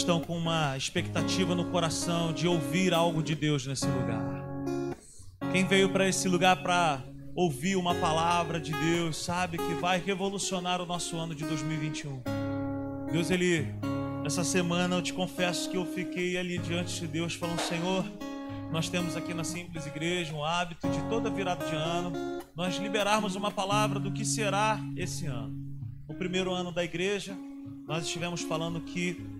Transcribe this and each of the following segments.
estão com uma expectativa no coração de ouvir algo de Deus nesse lugar? Quem veio para esse lugar para ouvir uma palavra de Deus, sabe que vai revolucionar o nosso ano de 2021. Deus, ele, essa semana eu te confesso que eu fiquei ali diante de Deus falando: Senhor, nós temos aqui na Simples Igreja um hábito de toda virada de ano nós liberarmos uma palavra do que será esse ano. O primeiro ano da igreja, nós estivemos falando que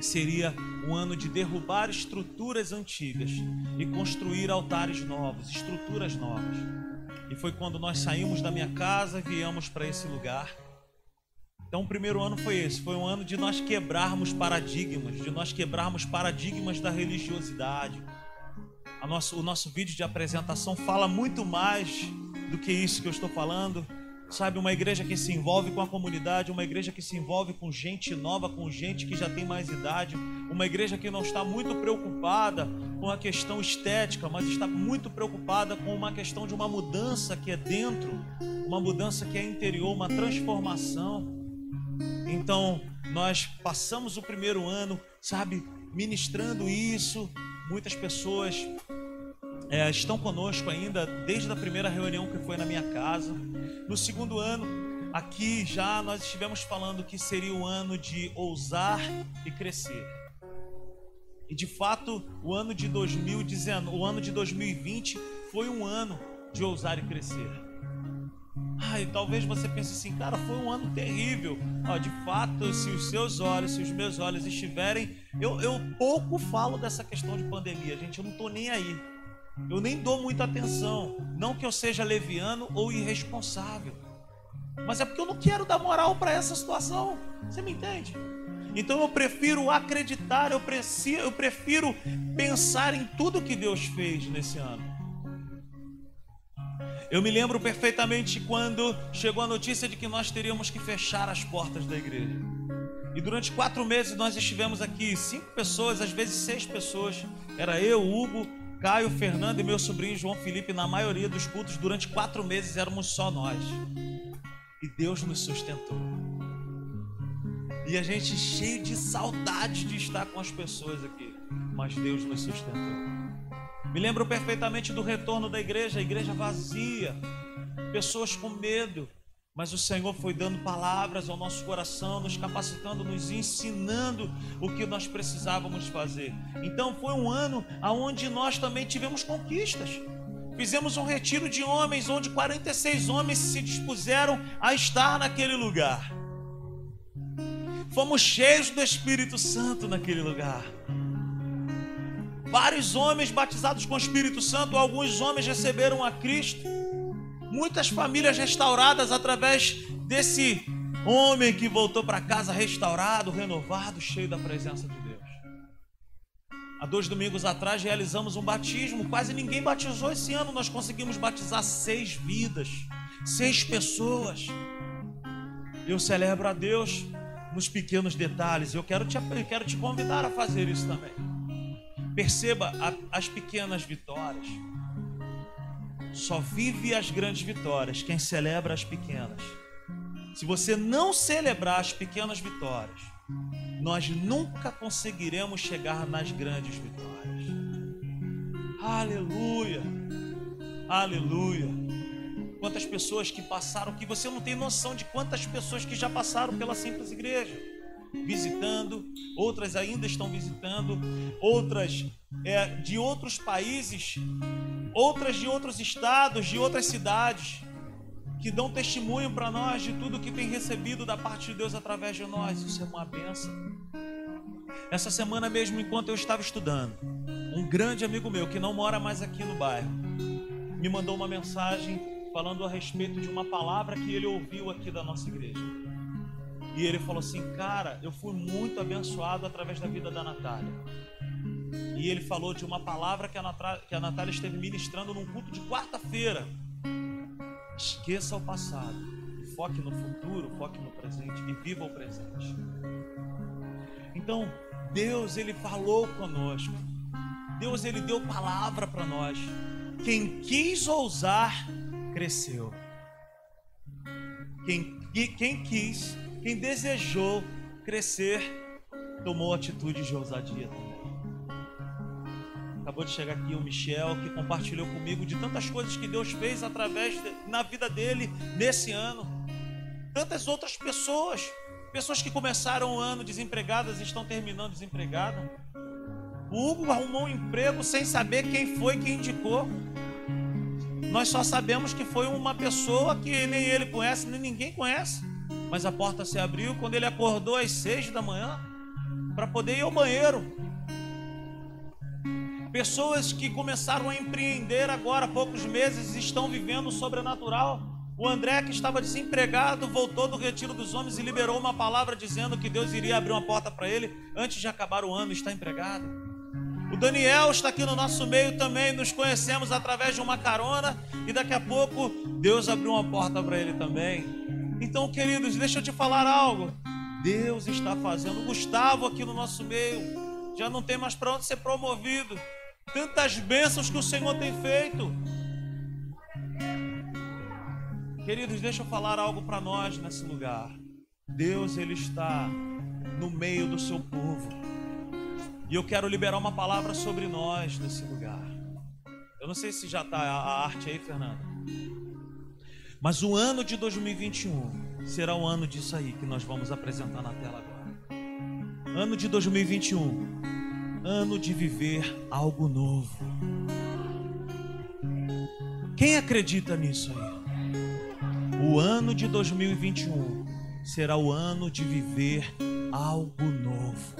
seria um ano de derrubar estruturas antigas e construir altares novos, estruturas novas. E foi quando nós saímos da minha casa viemos para esse lugar. Então, o primeiro ano foi esse: foi um ano de nós quebrarmos paradigmas, de nós quebrarmos paradigmas da religiosidade. Nosso, o nosso vídeo de apresentação fala muito mais do que isso que eu estou falando. Sabe, uma igreja que se envolve com a comunidade, uma igreja que se envolve com gente nova, com gente que já tem mais idade, uma igreja que não está muito preocupada com a questão estética, mas está muito preocupada com uma questão de uma mudança que é dentro, uma mudança que é interior, uma transformação. Então, nós passamos o primeiro ano, sabe, ministrando isso. Muitas pessoas é, estão conosco ainda desde a primeira reunião que foi na minha casa. No segundo ano, aqui já nós estivemos falando que seria o ano de ousar e crescer. E de fato, o ano de 2019, o ano de 2020 foi um ano de ousar e crescer. Ai, talvez você pense assim, cara, foi um ano terrível. Ó, de fato, se os seus olhos, se os meus olhos estiverem, eu, eu pouco falo dessa questão de pandemia, gente, eu não tô nem aí. Eu nem dou muita atenção. Não que eu seja leviano ou irresponsável. Mas é porque eu não quero dar moral para essa situação. Você me entende? Então eu prefiro acreditar, eu, eu prefiro pensar em tudo que Deus fez nesse ano. Eu me lembro perfeitamente quando chegou a notícia de que nós teríamos que fechar as portas da igreja. E durante quatro meses nós estivemos aqui, cinco pessoas, às vezes seis pessoas. Era eu, Hugo, Caio, Fernando e meu sobrinho João Felipe, na maioria dos cultos, durante quatro meses éramos só nós. E Deus nos sustentou. E a gente cheio de saudade de estar com as pessoas aqui. Mas Deus nos sustentou. Me lembro perfeitamente do retorno da igreja, a igreja vazia, pessoas com medo, mas o Senhor foi dando palavras ao nosso coração, nos capacitando, nos ensinando o que nós precisávamos fazer. Então foi um ano onde nós também tivemos conquistas. Fizemos um retiro de homens, onde 46 homens se dispuseram a estar naquele lugar. Fomos cheios do Espírito Santo naquele lugar. Vários homens batizados com o Espírito Santo, alguns homens receberam a Cristo muitas famílias restauradas através desse homem que voltou para casa restaurado, renovado, cheio da presença de Deus. Há dois domingos atrás realizamos um batismo, quase ninguém batizou esse ano, nós conseguimos batizar seis vidas, seis pessoas. Eu celebro a Deus nos pequenos detalhes, eu quero te, eu quero te convidar a fazer isso também. Perceba a, as pequenas vitórias. Só vive as grandes vitórias quem celebra as pequenas. Se você não celebrar as pequenas vitórias, nós nunca conseguiremos chegar nas grandes vitórias. Aleluia! Aleluia! Quantas pessoas que passaram que você não tem noção de quantas pessoas que já passaram pela simples igreja visitando, outras ainda estão visitando, outras é, de outros países, outras de outros estados, de outras cidades, que dão testemunho para nós de tudo que tem recebido da parte de Deus através de nós. Isso é uma benção. Essa semana mesmo, enquanto eu estava estudando, um grande amigo meu que não mora mais aqui no bairro me mandou uma mensagem falando a respeito de uma palavra que ele ouviu aqui da nossa igreja. E ele falou assim: Cara, eu fui muito abençoado através da vida da Natália. E ele falou de uma palavra que a, Natália, que a Natália esteve ministrando num culto de quarta-feira. Esqueça o passado, foque no futuro, foque no presente e viva o presente. Então, Deus, Ele falou conosco. Deus, Ele deu palavra para nós. Quem quis ousar, cresceu. Quem, quem quis quem desejou crescer, tomou atitude de ousadia também. Acabou de chegar aqui o Michel, que compartilhou comigo de tantas coisas que Deus fez através de, na vida dele nesse ano. Tantas outras pessoas, pessoas que começaram o ano desempregadas estão terminando desempregadas. O Hugo arrumou um emprego sem saber quem foi que indicou. Nós só sabemos que foi uma pessoa que nem ele conhece, nem ninguém conhece. Mas a porta se abriu quando ele acordou às seis da manhã para poder ir ao banheiro. Pessoas que começaram a empreender agora há poucos meses estão vivendo o sobrenatural. O André, que estava desempregado, voltou do retiro dos homens e liberou uma palavra dizendo que Deus iria abrir uma porta para ele antes de acabar o ano está empregado. O Daniel está aqui no nosso meio também, nos conhecemos através de uma carona e daqui a pouco Deus abriu uma porta para ele também. Então, queridos, deixa eu te falar algo. Deus está fazendo. Gustavo aqui no nosso meio já não tem mais para onde ser promovido. Tantas bênçãos que o Senhor tem feito. Queridos, deixa eu falar algo para nós nesse lugar. Deus, Ele está no meio do seu povo. E eu quero liberar uma palavra sobre nós nesse lugar. Eu não sei se já está a arte aí, Fernanda. Mas o ano de 2021 será o ano disso aí que nós vamos apresentar na tela agora. Ano de 2021, ano de viver algo novo. Quem acredita nisso aí? O ano de 2021 será o ano de viver algo novo.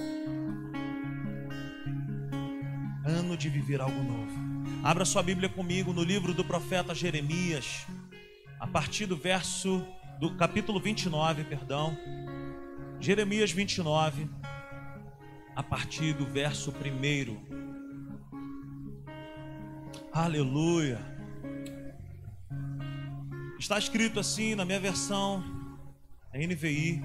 ano de viver algo novo. Abra sua Bíblia comigo no livro do profeta Jeremias, a partir do verso do capítulo 29, perdão. Jeremias 29, a partir do verso 1. Aleluia. Está escrito assim na minha versão, a NVI,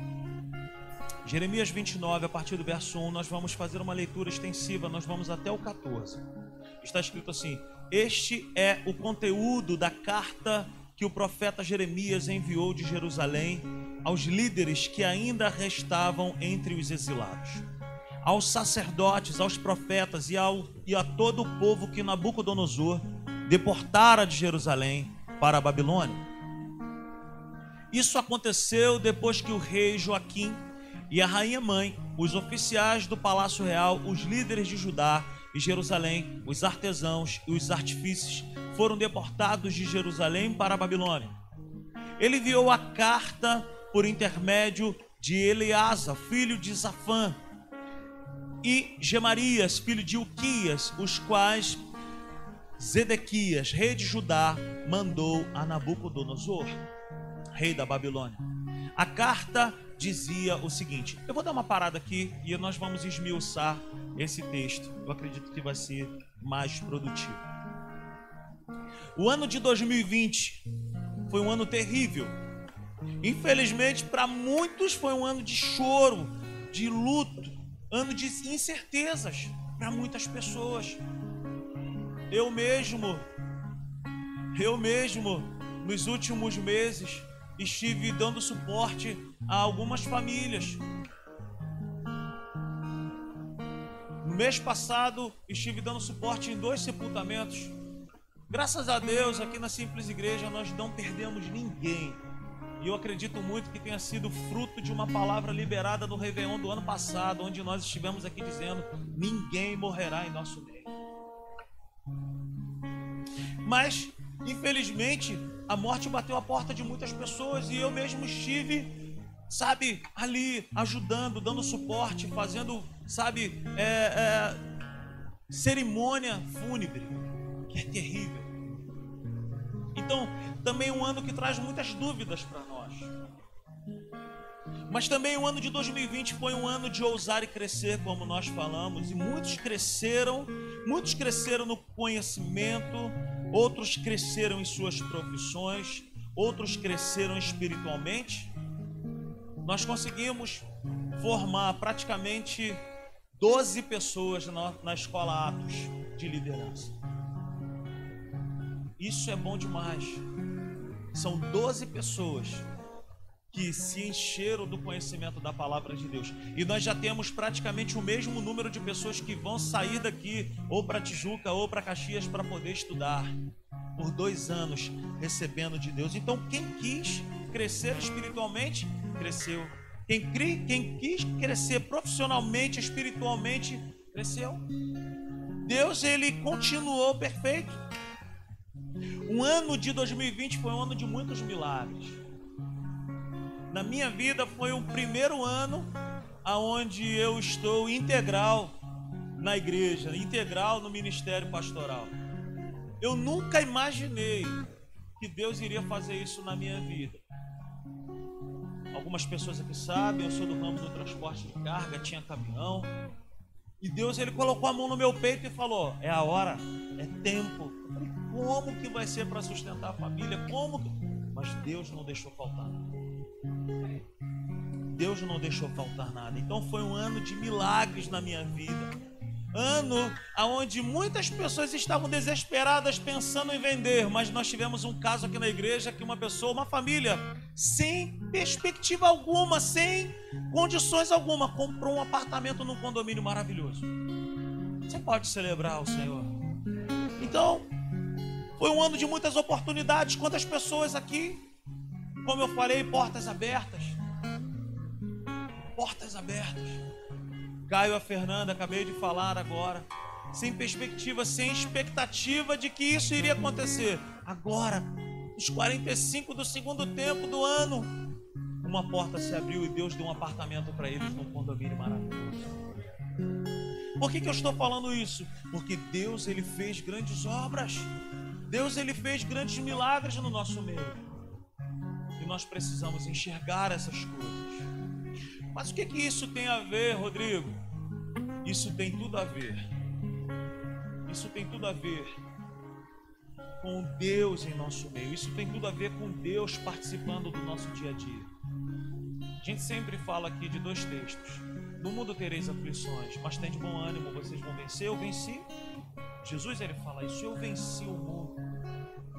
Jeremias 29, a partir do verso 1, nós vamos fazer uma leitura extensiva, nós vamos até o 14. Está escrito assim: Este é o conteúdo da carta que o profeta Jeremias enviou de Jerusalém aos líderes que ainda restavam entre os exilados, aos sacerdotes, aos profetas e, ao, e a todo o povo que Nabucodonosor deportara de Jerusalém para a Babilônia. Isso aconteceu depois que o rei Joaquim e a rainha mãe, os oficiais do palácio real, os líderes de Judá e Jerusalém, os artesãos e os artífices foram deportados de Jerusalém para a Babilônia. Ele enviou a carta por intermédio de Eleasa, filho de Zafã, e Gemarias, filho de Uquias, os quais Zedequias, rei de Judá, mandou a Nabucodonosor, rei da Babilônia. A carta dizia o seguinte: eu vou dar uma parada aqui e nós vamos esmiuçar esse texto. Eu acredito que vai ser mais produtivo. O ano de 2020 foi um ano terrível. Infelizmente, para muitos foi um ano de choro, de luto, ano de incertezas para muitas pessoas. Eu mesmo, eu mesmo, nos últimos meses, estive dando suporte a algumas famílias. No mês passado, estive dando suporte em dois sepultamentos. Graças a Deus, aqui na Simples Igreja, nós não perdemos ninguém. E eu acredito muito que tenha sido fruto de uma palavra liberada no Réveillon do ano passado, onde nós estivemos aqui dizendo: ninguém morrerá em nosso meio. Mas, infelizmente, a morte bateu a porta de muitas pessoas e eu mesmo estive, sabe, ali ajudando, dando suporte, fazendo, sabe, é, é, cerimônia fúnebre, que é terrível. Então, também um ano que traz muitas dúvidas para nós. Mas também o ano de 2020 foi um ano de ousar e crescer, como nós falamos, e muitos cresceram, muitos cresceram no conhecimento, outros cresceram em suas profissões, outros cresceram espiritualmente. Nós conseguimos formar praticamente 12 pessoas na, na escola Atos de liderança. Isso é bom demais. São 12 pessoas que se encheram do conhecimento da palavra de Deus. E nós já temos praticamente o mesmo número de pessoas que vão sair daqui, ou para Tijuca, ou para Caxias, para poder estudar. Por dois anos recebendo de Deus. Então, quem quis crescer espiritualmente, cresceu. Quem, quem quis crescer profissionalmente, espiritualmente, cresceu. Deus, ele continuou perfeito. O ano de 2020 foi um ano de muitos milagres. Na minha vida foi o primeiro ano aonde eu estou integral na igreja, integral no ministério pastoral. Eu nunca imaginei que Deus iria fazer isso na minha vida. Algumas pessoas aqui sabem, eu sou do ramo do transporte de carga, tinha caminhão. E Deus ele colocou a mão no meu peito e falou: "É a hora, é tempo". Como que vai ser para sustentar a família? Como que... Mas Deus não deixou faltar nada. Deus não deixou faltar nada. Então foi um ano de milagres na minha vida ano onde muitas pessoas estavam desesperadas pensando em vender, mas nós tivemos um caso aqui na igreja que uma pessoa, uma família, sem perspectiva alguma, sem condições alguma, comprou um apartamento num condomínio maravilhoso. Você pode celebrar o Senhor. Então, foi um ano de muitas oportunidades. Quantas pessoas aqui, como eu falei, portas abertas. Portas abertas. Caio a Fernanda, acabei de falar agora, sem perspectiva, sem expectativa de que isso iria acontecer. Agora, nos 45 do segundo tempo do ano, uma porta se abriu e Deus deu um apartamento para eles num condomínio maravilhoso. Por que, que eu estou falando isso? Porque Deus ele fez grandes obras. Deus ele fez grandes milagres no nosso meio. E nós precisamos enxergar essas coisas. Mas o que, que isso tem a ver, Rodrigo? Isso tem tudo a ver. Isso tem tudo a ver com Deus em nosso meio. Isso tem tudo a ver com Deus participando do nosso dia a dia. A gente sempre fala aqui de dois textos. No mundo tereis aflições, mas tem de bom ânimo, vocês vão vencer. Eu venci. Jesus ele fala isso, eu venci o mundo.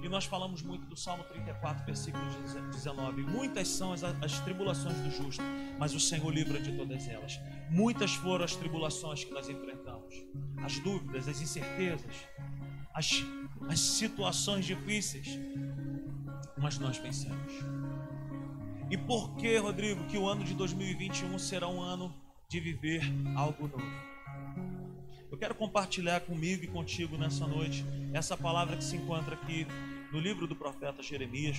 E nós falamos muito do Salmo 34, versículo 19. Muitas são as, as tribulações do justo, mas o Senhor livra de todas elas. Muitas foram as tribulações que nós enfrentamos, as dúvidas, as incertezas, as, as situações difíceis, mas nós vencemos. E por que, Rodrigo, que o ano de 2021 será um ano de viver algo novo? Eu quero compartilhar comigo e contigo nessa noite essa palavra que se encontra aqui no livro do profeta Jeremias,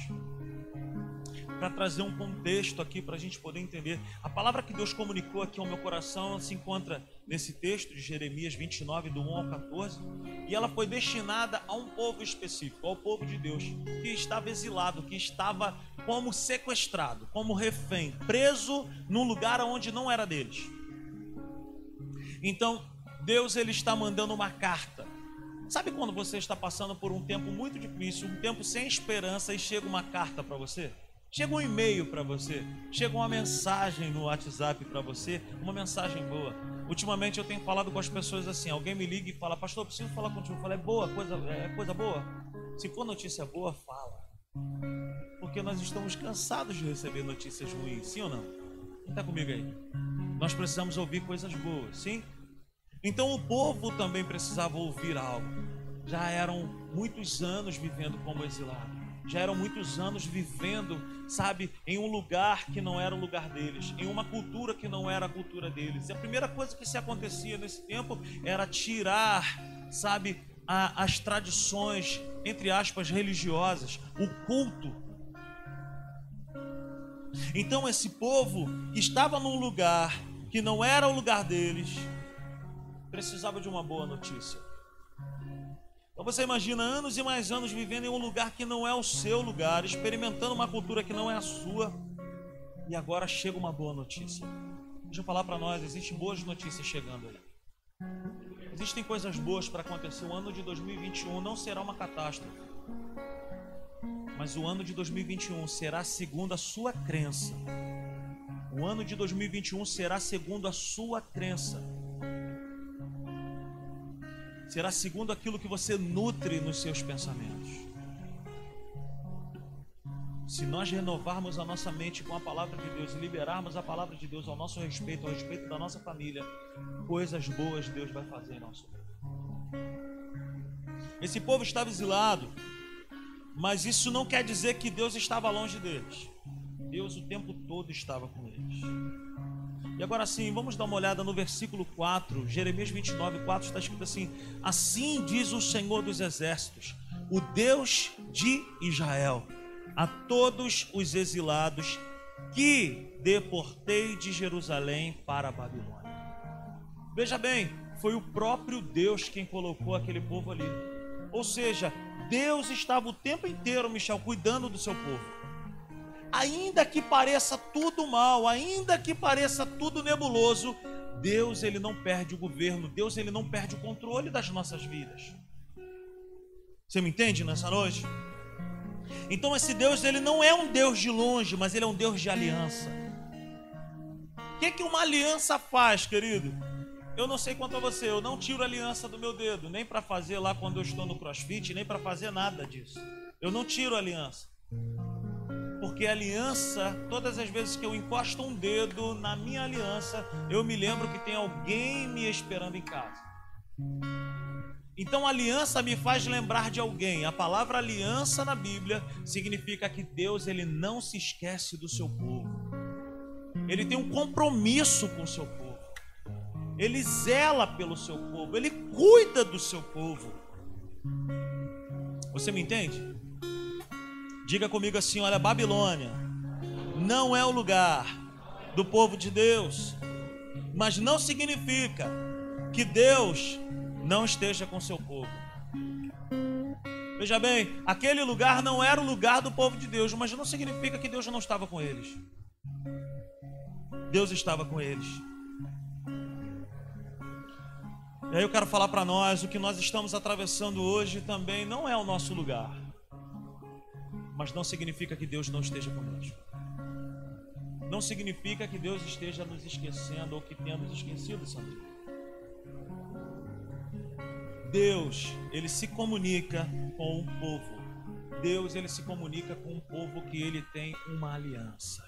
para trazer um contexto aqui para a gente poder entender. A palavra que Deus comunicou aqui ao meu coração se encontra nesse texto de Jeremias 29, do 1 ao 14, e ela foi destinada a um povo específico, ao povo de Deus, que estava exilado, que estava como sequestrado, como refém, preso num lugar onde não era deles. Então, Deus ele está mandando uma carta Sabe quando você está passando por um tempo muito difícil, um tempo sem esperança e chega uma carta para você? Chega um e-mail para você, chega uma mensagem no WhatsApp para você, uma mensagem boa. Ultimamente eu tenho falado com as pessoas assim: alguém me liga e fala, Pastor, preciso falar contigo. Eu falo, é boa, coisa, é coisa boa? Se for notícia boa, fala. Porque nós estamos cansados de receber notícias ruins, sim ou não? Quem está comigo aí? Nós precisamos ouvir coisas boas, sim? Então o povo também precisava ouvir algo. Já eram muitos anos vivendo como exilado. Já eram muitos anos vivendo, sabe, em um lugar que não era o lugar deles, em uma cultura que não era a cultura deles. E a primeira coisa que se acontecia nesse tempo era tirar, sabe, a, as tradições, entre aspas, religiosas, o culto. Então esse povo estava num lugar que não era o lugar deles, precisava de uma boa notícia. Então você imagina anos e mais anos vivendo em um lugar que não é o seu lugar, experimentando uma cultura que não é a sua, e agora chega uma boa notícia. Deixa eu falar para nós, existem boas notícias chegando aí. Existem coisas boas para acontecer. O ano de 2021 não será uma catástrofe. Mas o ano de 2021 será segundo a sua crença. O ano de 2021 será segundo a sua crença será segundo aquilo que você nutre nos seus pensamentos. se nós renovarmos a nossa mente com a palavra de Deus e liberarmos a palavra de Deus ao nosso respeito, ao respeito da nossa família, coisas boas Deus vai fazer em nosso meio. Esse povo estava exilado, mas isso não quer dizer que Deus estava longe deles. Deus o tempo todo estava com eles. E agora sim, vamos dar uma olhada no versículo 4, Jeremias 29, 4 está escrito assim: Assim diz o Senhor dos Exércitos, o Deus de Israel, a todos os exilados que deportei de Jerusalém para a Babilônia. Veja bem, foi o próprio Deus quem colocou aquele povo ali. Ou seja, Deus estava o tempo inteiro, Michel, cuidando do seu povo ainda que pareça tudo mal, ainda que pareça tudo nebuloso, Deus ele não perde o governo, Deus ele não perde o controle das nossas vidas. Você me entende nessa noite? Então esse Deus ele não é um Deus de longe, mas ele é um Deus de aliança. O que, que uma aliança faz, querido? Eu não sei quanto a você, eu não tiro a aliança do meu dedo, nem para fazer lá quando eu estou no CrossFit, nem para fazer nada disso. Eu não tiro a aliança. Porque aliança, todas as vezes que eu encosto um dedo na minha aliança, eu me lembro que tem alguém me esperando em casa. Então aliança me faz lembrar de alguém. A palavra aliança na Bíblia significa que Deus ele não se esquece do seu povo. Ele tem um compromisso com o seu povo. Ele zela pelo seu povo, ele cuida do seu povo. Você me entende? Diga comigo assim: olha, Babilônia não é o lugar do povo de Deus, mas não significa que Deus não esteja com seu povo. Veja bem, aquele lugar não era o lugar do povo de Deus, mas não significa que Deus não estava com eles. Deus estava com eles. E aí eu quero falar para nós: o que nós estamos atravessando hoje também não é o nosso lugar mas não significa que Deus não esteja conosco. Não significa que Deus esteja nos esquecendo ou que tenha nos esquecido, Sandrinho. Deus, ele se comunica com um povo. Deus, ele se comunica com um povo que ele tem uma aliança.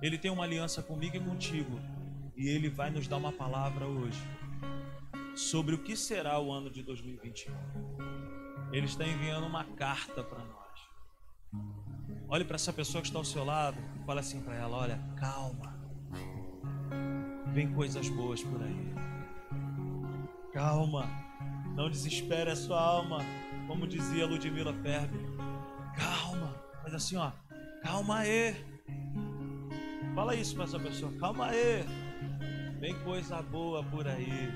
Ele tem uma aliança comigo e contigo. E ele vai nos dar uma palavra hoje sobre o que será o ano de 2021. Ele está enviando uma carta para nós. Olhe para essa pessoa que está ao seu lado e fale assim para ela: olha, calma. Vem coisas boas por aí. Calma. Não desespere a sua alma, como dizia Ludmila Ferber. Calma. Mas assim, ó, calma aí. Fala isso para essa pessoa. Calma aí. Vem coisa boa por aí.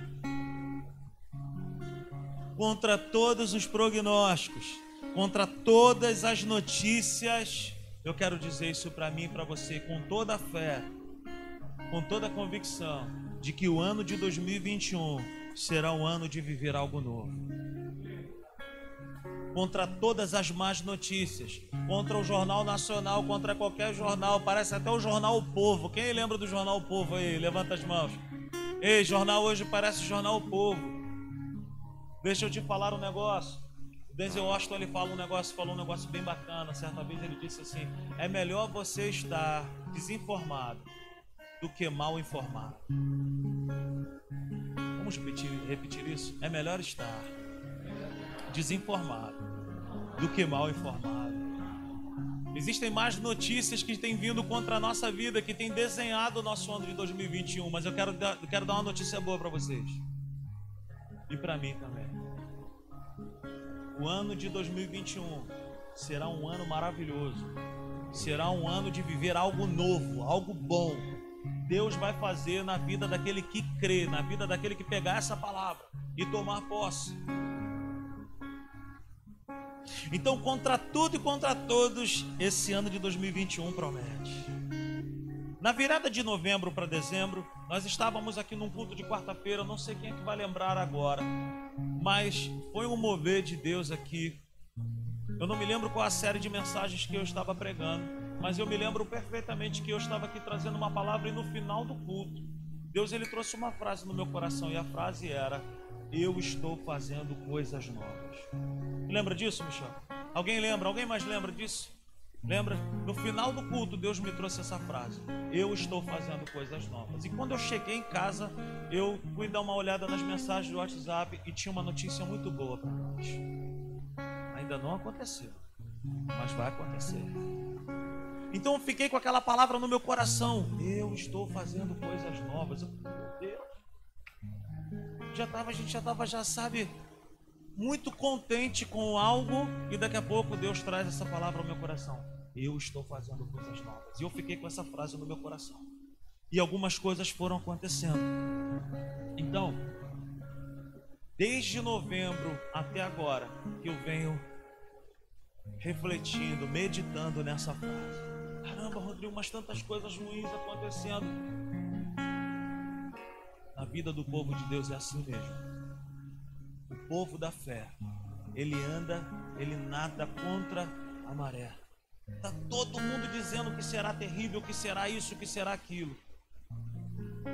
Contra todos os prognósticos, contra todas as notícias. Eu quero dizer isso para mim e para você com toda a fé, com toda a convicção de que o ano de 2021 será um ano de viver algo novo. Contra todas as más notícias, contra o Jornal Nacional, contra qualquer jornal, parece até o Jornal O Povo. Quem lembra do Jornal O Povo aí? Levanta as mãos. Ei, jornal hoje parece Jornal O Povo. Deixa eu te falar um negócio. Denzel Washington ele fala um negócio, falou um negócio bem bacana. Certa vez ele disse assim: é melhor você estar desinformado do que mal informado. Vamos repetir, repetir isso? É melhor estar desinformado do que mal informado. Existem mais notícias que têm vindo contra a nossa vida, que têm desenhado o nosso ano de 2021, mas eu quero, eu quero dar uma notícia boa para vocês. E para mim também. O ano de 2021 será um ano maravilhoso. Será um ano de viver algo novo, algo bom. Deus vai fazer na vida daquele que crê, na vida daquele que pegar essa palavra e tomar posse. Então, contra tudo e contra todos, esse ano de 2021 promete. Na virada de novembro para dezembro, nós estávamos aqui num culto de quarta-feira, não sei quem é que vai lembrar agora, mas foi um mover de Deus aqui. Eu não me lembro qual a série de mensagens que eu estava pregando, mas eu me lembro perfeitamente que eu estava aqui trazendo uma palavra e no final do culto, Deus ele trouxe uma frase no meu coração e a frase era: Eu estou fazendo coisas novas. Lembra disso, Michel? Alguém lembra? Alguém mais lembra disso? Lembra? No final do culto, Deus me trouxe essa frase: Eu estou fazendo coisas novas. E quando eu cheguei em casa, eu fui dar uma olhada nas mensagens do WhatsApp e tinha uma notícia muito boa para nós. Ainda não aconteceu, mas vai acontecer. Então eu fiquei com aquela palavra no meu coração: Eu estou fazendo coisas novas. Eu, meu Deus. Já tava, a gente já estava, já sabe, muito contente com algo e daqui a pouco Deus traz essa palavra ao meu coração. Eu estou fazendo coisas novas. E eu fiquei com essa frase no meu coração. E algumas coisas foram acontecendo. Então, desde novembro até agora, que eu venho refletindo, meditando nessa frase. Caramba, Rodrigo, mas tantas coisas ruins acontecendo. Na vida do povo de Deus é assim mesmo o povo da fé, ele anda, ele nada contra a maré. Está todo mundo dizendo que será terrível, que será isso, que será aquilo.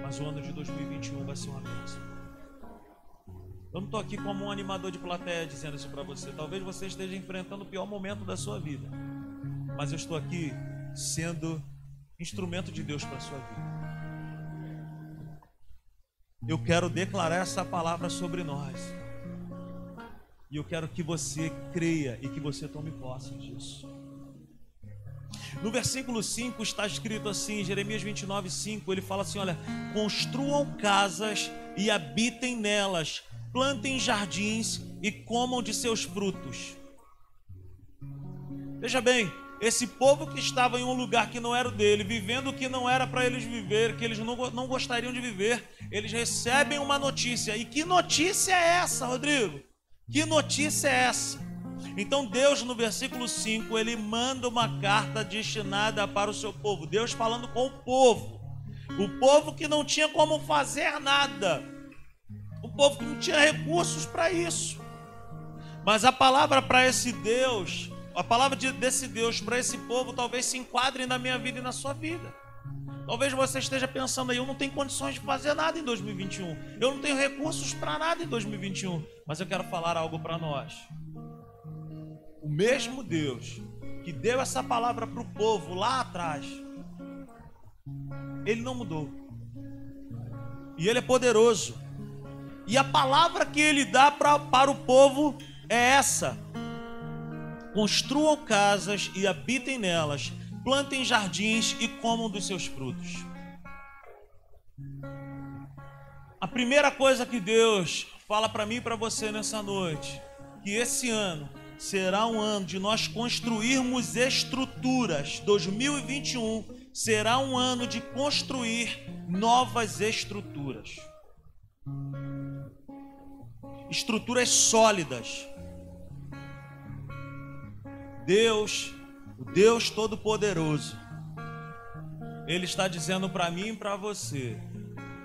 Mas o ano de 2021 vai ser uma bênção. Eu não estou aqui como um animador de plateia dizendo isso para você. Talvez você esteja enfrentando o pior momento da sua vida. Mas eu estou aqui sendo instrumento de Deus para a sua vida. Eu quero declarar essa palavra sobre nós. E eu quero que você creia e que você tome posse disso. No versículo 5 está escrito assim, Jeremias 29, 5, ele fala assim: olha, construam casas e habitem nelas, plantem jardins e comam de seus frutos. Veja bem, esse povo que estava em um lugar que não era o dele, vivendo o que não era para eles viver, que eles não, não gostariam de viver, eles recebem uma notícia. E que notícia é essa, Rodrigo? Que notícia é essa? Então Deus no versículo 5, ele manda uma carta destinada para o seu povo. Deus falando com o povo. O povo que não tinha como fazer nada. O povo que não tinha recursos para isso. Mas a palavra para esse Deus, a palavra desse Deus para esse povo talvez se enquadre na minha vida e na sua vida. Talvez você esteja pensando aí, eu não tenho condições de fazer nada em 2021. Eu não tenho recursos para nada em 2021. Mas eu quero falar algo para nós. O mesmo Deus que deu essa palavra para o povo lá atrás, ele não mudou. E ele é poderoso. E a palavra que ele dá pra, para o povo é essa: construam casas e habitem nelas plantem jardins e comam dos seus frutos. A primeira coisa que Deus fala para mim e para você nessa noite, que esse ano será um ano de nós construirmos estruturas. 2021 será um ano de construir novas estruturas. Estruturas sólidas. Deus o Deus Todo-Poderoso, Ele está dizendo para mim e para você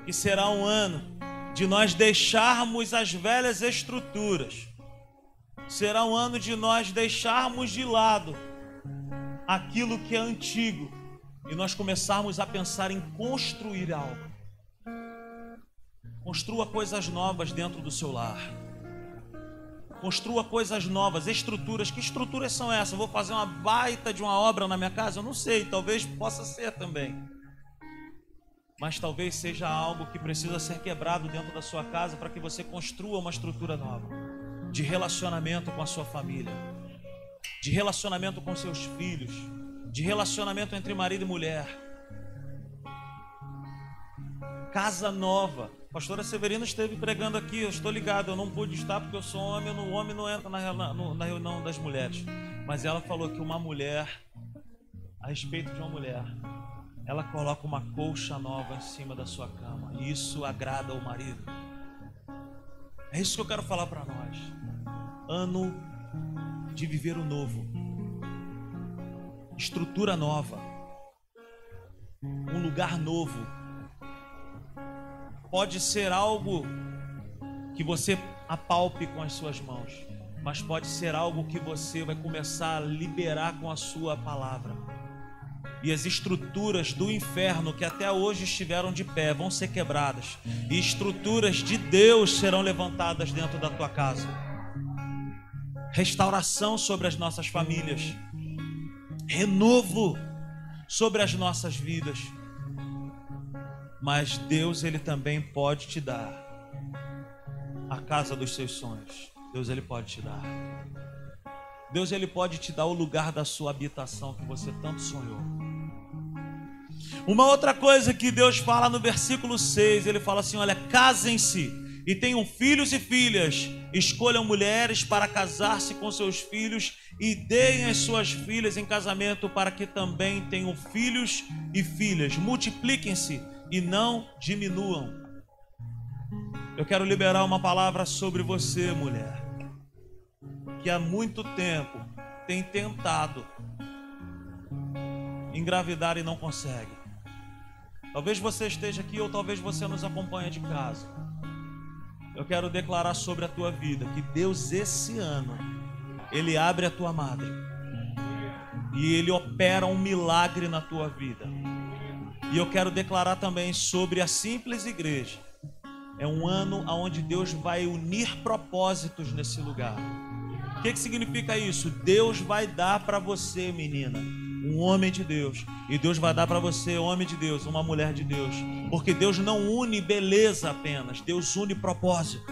que será um ano de nós deixarmos as velhas estruturas, será um ano de nós deixarmos de lado aquilo que é antigo e nós começarmos a pensar em construir algo. Construa coisas novas dentro do seu lar. Construa coisas novas, estruturas. Que estruturas são essas? vou fazer uma baita de uma obra na minha casa? Eu não sei, talvez possa ser também. Mas talvez seja algo que precisa ser quebrado dentro da sua casa para que você construa uma estrutura nova de relacionamento com a sua família, de relacionamento com seus filhos, de relacionamento entre marido e mulher. Casa nova, pastora Severina esteve pregando aqui, eu estou ligado, eu não pude estar porque eu sou homem, o homem não entra na, na, reunião das mulheres. Mas ela falou que uma mulher, a respeito de uma mulher, ela coloca uma colcha nova em cima da sua cama. E isso agrada ao marido. É isso que eu quero falar para nós. Ano de viver o novo. Estrutura nova. Um lugar novo pode ser algo que você apalpe com as suas mãos, mas pode ser algo que você vai começar a liberar com a sua palavra. E as estruturas do inferno que até hoje estiveram de pé vão ser quebradas, e estruturas de Deus serão levantadas dentro da tua casa. Restauração sobre as nossas famílias, renovo sobre as nossas vidas. Mas Deus, Ele também pode te dar a casa dos seus sonhos. Deus, Ele pode te dar. Deus, Ele pode te dar o lugar da sua habitação que você tanto sonhou. Uma outra coisa que Deus fala no versículo 6, Ele fala assim: olha, casem-se e tenham filhos e filhas, escolham mulheres para casar-se com seus filhos e deem as suas filhas em casamento para que também tenham filhos e filhas. Multipliquem-se e não diminuam. Eu quero liberar uma palavra sobre você, mulher, que há muito tempo tem tentado engravidar e não consegue. Talvez você esteja aqui ou talvez você nos acompanhe de casa. Eu quero declarar sobre a tua vida que Deus esse ano ele abre a tua madre e ele opera um milagre na tua vida. E eu quero declarar também sobre a simples igreja. É um ano onde Deus vai unir propósitos nesse lugar. O que, que significa isso? Deus vai dar para você, menina, um homem de Deus. E Deus vai dar para você, homem de Deus, uma mulher de Deus. Porque Deus não une beleza apenas, Deus une propósito.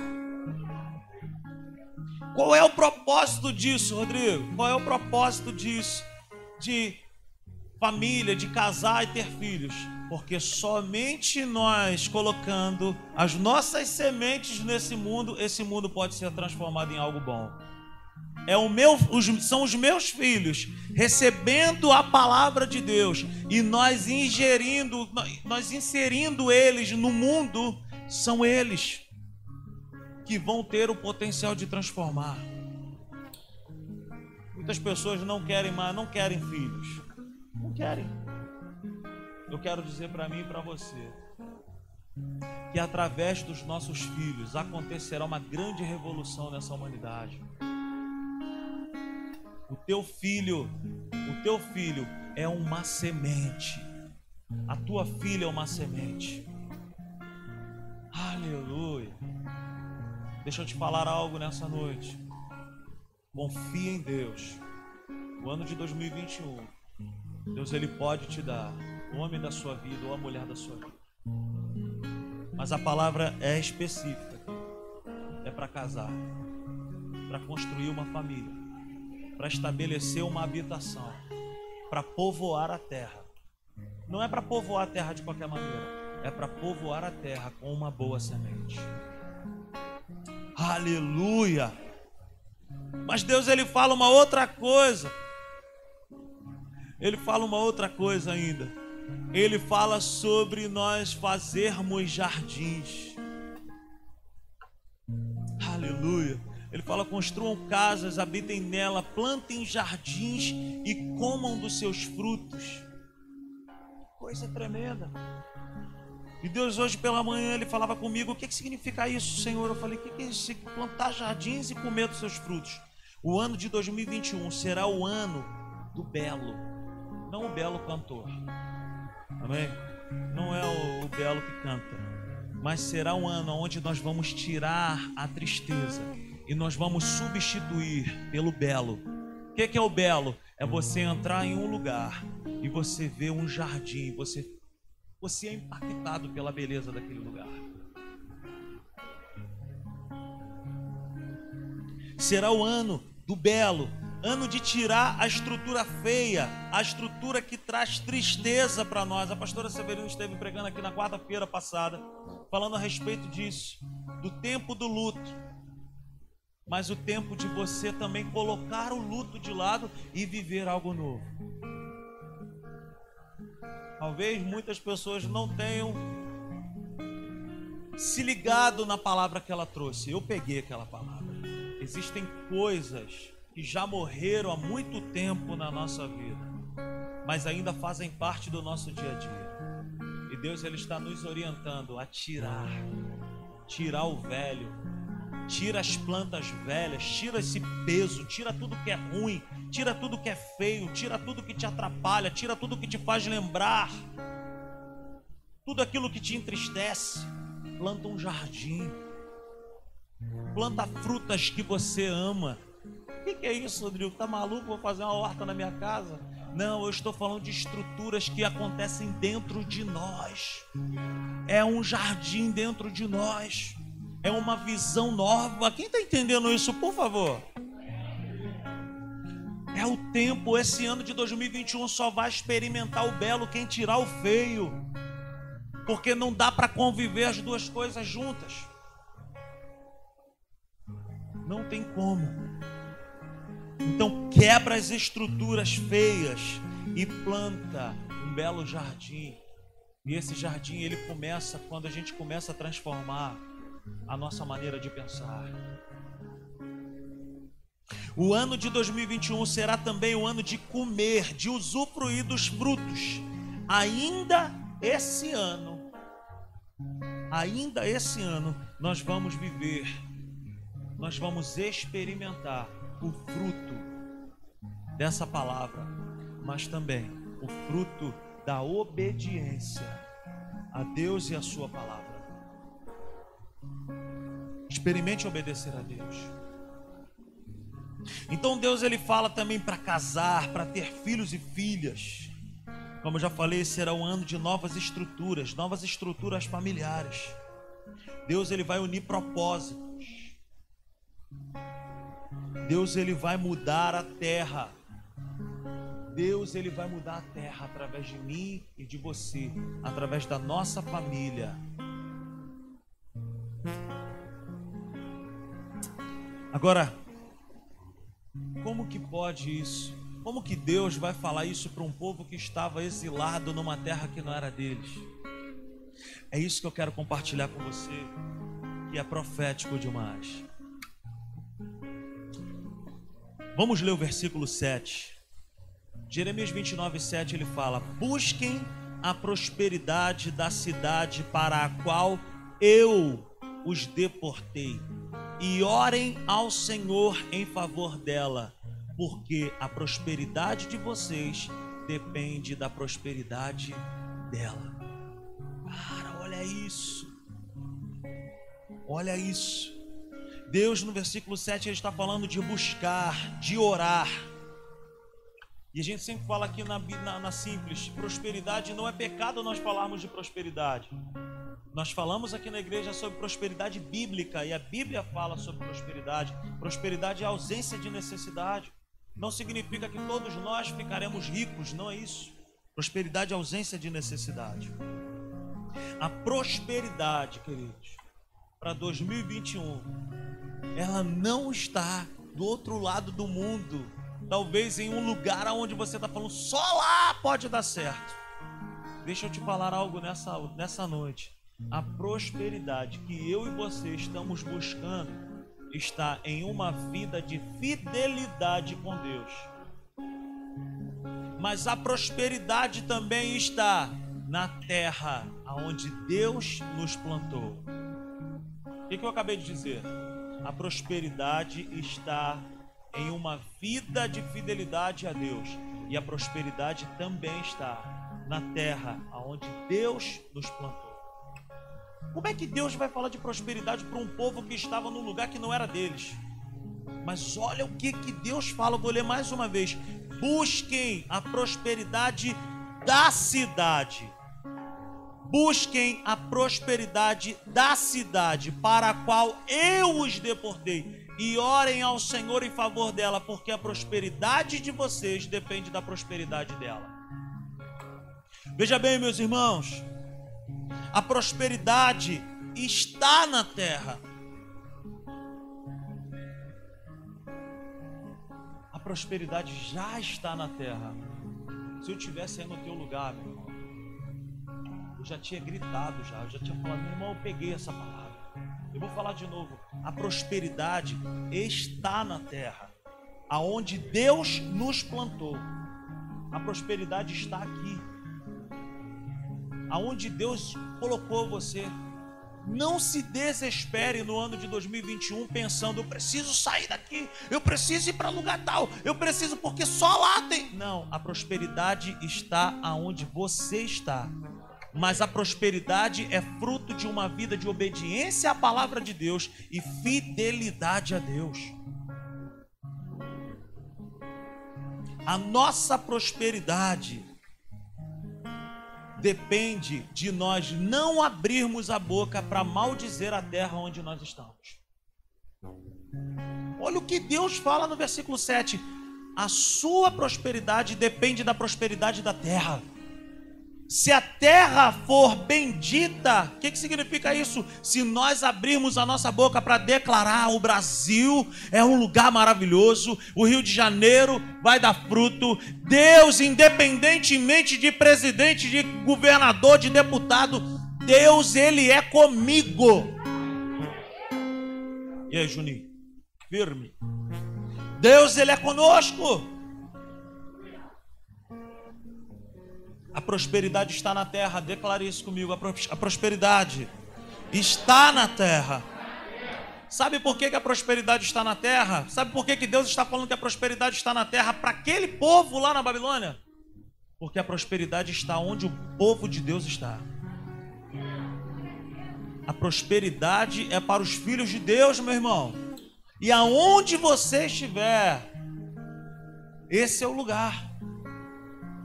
Qual é o propósito disso, Rodrigo? Qual é o propósito disso? De família, de casar e ter filhos. Porque somente nós colocando as nossas sementes nesse mundo, esse mundo pode ser transformado em algo bom. É o meu, os, são os meus filhos recebendo a palavra de Deus e nós ingerindo, nós inserindo eles no mundo, são eles que vão ter o potencial de transformar. Muitas pessoas não querem mais, não querem filhos. Não querem. Eu quero dizer para mim e para você que através dos nossos filhos acontecerá uma grande revolução nessa humanidade. O teu filho, o teu filho é uma semente. A tua filha é uma semente. Aleluia. Deixa eu te falar algo nessa noite. Confia em Deus. O ano de 2021, Deus ele pode te dar o homem da sua vida ou a mulher da sua vida. Mas a palavra é específica. É para casar, para construir uma família, para estabelecer uma habitação, para povoar a terra. Não é para povoar a terra de qualquer maneira, é para povoar a terra com uma boa semente. Aleluia! Mas Deus ele fala uma outra coisa. Ele fala uma outra coisa ainda. Ele fala sobre nós fazermos jardins. Aleluia. Ele fala: construam casas, habitem nela, plantem jardins e comam dos seus frutos. Coisa tremenda. E Deus hoje pela manhã ele falava comigo: o que, que significa isso, Senhor? Eu falei: o que, que é isso? Plantar jardins e comer dos seus frutos. O ano de 2021 será o ano do belo, não o belo cantor. Amém? Não é o, o belo que canta, mas será um ano onde nós vamos tirar a tristeza e nós vamos substituir pelo belo. O que, que é o belo? É você entrar em um lugar e você ver um jardim, você você é impactado pela beleza daquele lugar. Será o ano do belo, ano de tirar a estrutura feia, a estrutura que traz tristeza para nós. A pastora Severino esteve pregando aqui na quarta-feira passada, falando a respeito disso, do tempo do luto. Mas o tempo de você também colocar o luto de lado e viver algo novo. Talvez muitas pessoas não tenham se ligado na palavra que ela trouxe. Eu peguei aquela palavra. Existem coisas que já morreram há muito tempo na nossa vida, mas ainda fazem parte do nosso dia a dia. E Deus ele está nos orientando a tirar, tirar o velho, tira as plantas velhas, tira esse peso, tira tudo que é ruim, tira tudo que é feio, tira tudo que te atrapalha, tira tudo que te faz lembrar, tudo aquilo que te entristece. Planta um jardim, planta frutas que você ama. Que, que é isso, Rodrigo? Tá maluco? Vou fazer uma horta na minha casa? Não, eu estou falando de estruturas que acontecem dentro de nós. É um jardim dentro de nós. É uma visão nova. Quem está entendendo isso, por favor? É o tempo, esse ano de 2021 só vai experimentar o belo quem tirar o feio. Porque não dá para conviver as duas coisas juntas. Não tem como. Então quebra as estruturas feias e planta um belo jardim. E esse jardim ele começa quando a gente começa a transformar a nossa maneira de pensar. O ano de 2021 será também o ano de comer, de usufruir dos frutos. Ainda esse ano, ainda esse ano, nós vamos viver, nós vamos experimentar o fruto dessa palavra, mas também o fruto da obediência a Deus e a Sua palavra. Experimente obedecer a Deus. Então Deus ele fala também para casar, para ter filhos e filhas. Como eu já falei, será um ano de novas estruturas, novas estruturas familiares. Deus ele vai unir propósitos. Deus ele vai mudar a terra. Deus ele vai mudar a terra através de mim e de você, através da nossa família. Agora, como que pode isso? Como que Deus vai falar isso para um povo que estava exilado numa terra que não era deles? É isso que eu quero compartilhar com você, que é profético demais. Vamos ler o versículo 7. Jeremias 29, 7 ele fala: Busquem a prosperidade da cidade para a qual eu os deportei e orem ao Senhor em favor dela, porque a prosperidade de vocês depende da prosperidade dela. Cara, olha isso. Olha isso. Deus no versículo 7 ele está falando de buscar, de orar. E a gente sempre fala aqui na, na, na simples: prosperidade não é pecado nós falarmos de prosperidade. Nós falamos aqui na igreja sobre prosperidade bíblica e a Bíblia fala sobre prosperidade. Prosperidade é ausência de necessidade. Não significa que todos nós ficaremos ricos, não é isso. Prosperidade é ausência de necessidade. A prosperidade, queridos, para 2021, ela não está do outro lado do mundo. Talvez em um lugar onde você está falando, só lá pode dar certo. Deixa eu te falar algo nessa, nessa noite a prosperidade que eu e você estamos buscando está em uma vida de fidelidade com Deus. Mas a prosperidade também está na terra aonde Deus nos plantou. O que, que eu acabei de dizer? A prosperidade está em uma vida de fidelidade a Deus. E a prosperidade também está na terra aonde Deus nos plantou. Como é que Deus vai falar de prosperidade para um povo que estava num lugar que não era deles? Mas olha o que, que Deus fala, vou ler mais uma vez. Busquem a prosperidade da cidade. Busquem a prosperidade da cidade para a qual eu os deportei. E orem ao Senhor em favor dela, porque a prosperidade de vocês depende da prosperidade dela. Veja bem, meus irmãos, a prosperidade está na terra. A prosperidade já está na terra. Se eu tivesse aí no teu lugar, meu irmão, já tinha gritado já, já tinha falado, meu irmão, eu peguei essa palavra. Eu vou falar de novo. A prosperidade está na terra, aonde Deus nos plantou. A prosperidade está aqui aonde Deus colocou você. Não se desespere no ano de 2021 pensando, eu preciso sair daqui, eu preciso ir para lugar tal, eu preciso porque só lá tem. Não, a prosperidade está aonde você está. Mas a prosperidade é fruto de uma vida de obediência à palavra de Deus e fidelidade a Deus. A nossa prosperidade depende de nós não abrirmos a boca para maldizer a terra onde nós estamos. Olha o que Deus fala no versículo 7. A sua prosperidade depende da prosperidade da terra. Se a terra for bendita, o que, que significa isso? Se nós abrirmos a nossa boca para declarar o Brasil é um lugar maravilhoso, o Rio de Janeiro vai dar fruto, Deus, independentemente de presidente, de governador, de deputado, Deus, Ele é comigo. E aí, Juninho? Firme. Deus, Ele é conosco. A prosperidade está na terra. Declare isso comigo. A prosperidade está na terra. Sabe por que, que a prosperidade está na terra? Sabe por que, que Deus está falando que a prosperidade está na terra para aquele povo lá na Babilônia? Porque a prosperidade está onde o povo de Deus está. A prosperidade é para os filhos de Deus, meu irmão. E aonde você estiver, esse é o lugar.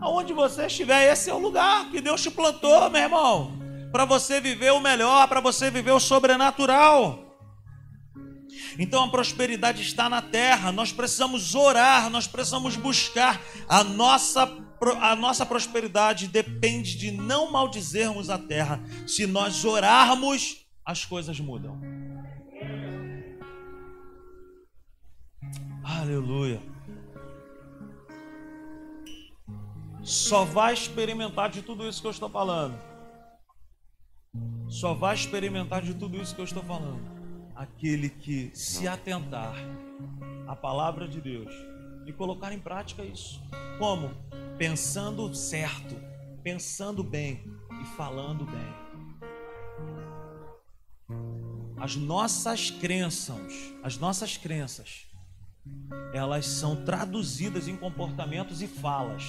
Aonde você estiver, esse é o lugar que Deus te plantou, meu irmão, para você viver o melhor, para você viver o sobrenatural. Então a prosperidade está na terra, nós precisamos orar, nós precisamos buscar. A nossa, a nossa prosperidade depende de não maldizermos a terra. Se nós orarmos, as coisas mudam. Aleluia. Só vai experimentar de tudo isso que eu estou falando. Só vai experimentar de tudo isso que eu estou falando. Aquele que se atentar à palavra de Deus e colocar em prática isso. Como? Pensando certo, pensando bem e falando bem. As nossas crenças, as nossas crenças, elas são traduzidas em comportamentos e falas.